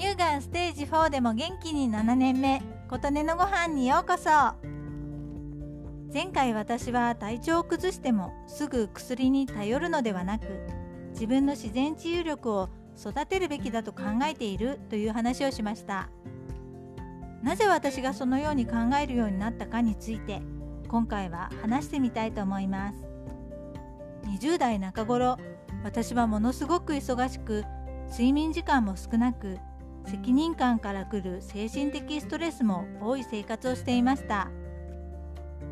乳がんステージ4でも元気に7年目。琴音のご飯にようこそ。前回私は体調を崩してもすぐ薬に頼るのではなく自分の自然治癒力を育てるべきだと考えているという話をしました。なぜ私がそのように考えるようになったかについて今回は話してみたいと思います。20代中頃私はものすごく忙しく睡眠時間も少なく責任感からくる精神的ストレスも多い生活をしていました。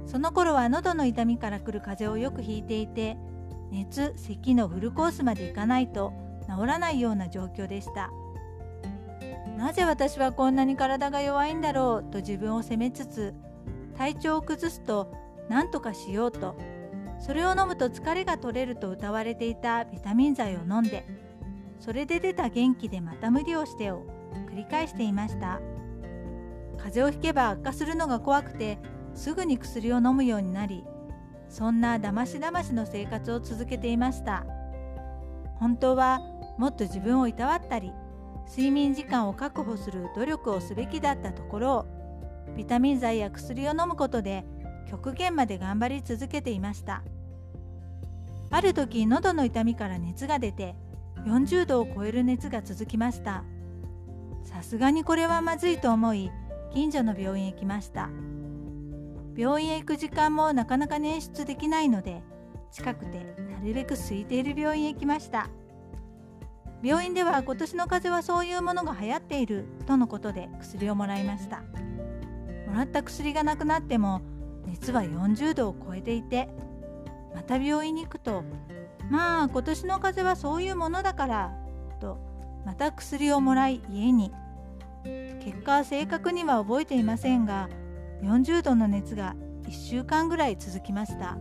その頃は喉の痛みからくる風邪をよくひいていて熱咳のフルコースまでいかないと治らないような状況でした。なぜ私はこんなに体が弱いんだろうと自分を責めつつ体調を崩すと何とかしようとそれを飲むと疲れが取れると謳われていたビタミン剤を飲んでそれで出た元気でまた無理をしてを繰り返していました。風邪をひけば悪化するのが怖くてすぐに薬を飲むようになりそんなだましだましの生活を続けていました。本当はもっと自分をいたわったり睡眠時間を確保する努力をすべきだったところをビタミン剤や薬を飲むことで極限まで頑張り続けていました。ある時喉の痛みから熱が出て40度を超える熱が続きました。さすがにこれはまずいと思い近所の病院へ来ました。病院へ行く時間もなかなか捻出できないので近くてなるべく空いている病院へ来ました。病院では今年の風邪はそういうものが流行っているとのことで薬をもらいました。もらった薬がなくなっても熱は40度を超えていてまた病院に行くとまあ今年の風邪はそういうものだからとまた薬をもらい家に。結果は正確には覚えていませんが40度の熱が1週間ぐらい続きました。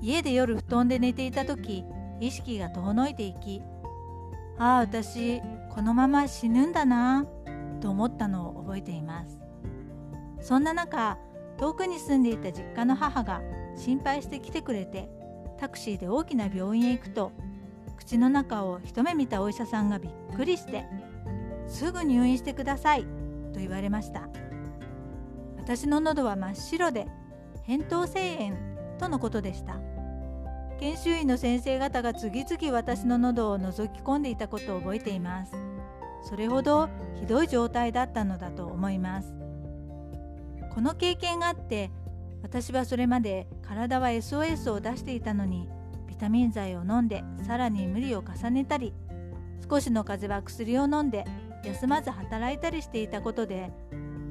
家で夜布団で寝ていた時意識が遠のいていきああ私このまま死ぬんだなと思ったのを覚えています。そんな中遠くに住んでいた実家の母が心配して来てくれてタクシーで大きな病院へ行くと口の中を一目見たお医者さんがびっくりして「すぐ入院してください」と言われました私の喉は真っ白で扁桃腺炎とのことでした。研修医の先生方が次々私の喉を覗き込んでいたことを覚えています。それほどひどい状態だったのだと思います。この経験があって私はそれまで体は SOS を出していたのにタミン剤を飲んでさらに無理を重ねたり少しの風邪は薬を飲んで休まず働いたりしていたことで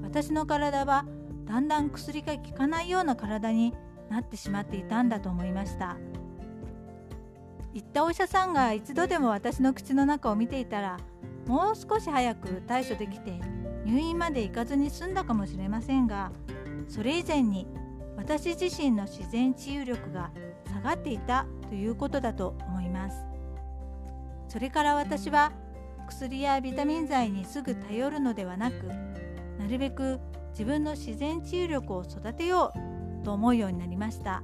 私の体はだんだん薬が効かないような体になってしまっていたんだと思いました。言ったお医者さんが一度でも私の口の中を見ていたらもう少し早く対処できて入院まで行かずに済んだかもしれませんがそれ以前に私自身の自然治癒力が下がっていたということだと思います。それから私は薬やビタミン剤にすぐ頼るのではなくなるべく自分の自然治癒力を育てようと思うようになりました。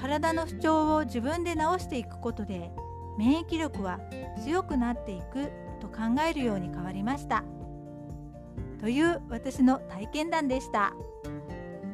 体の不調を自分で治していくことで免疫力は強くなっていくと考えるように変わりました。という私の体験談でした。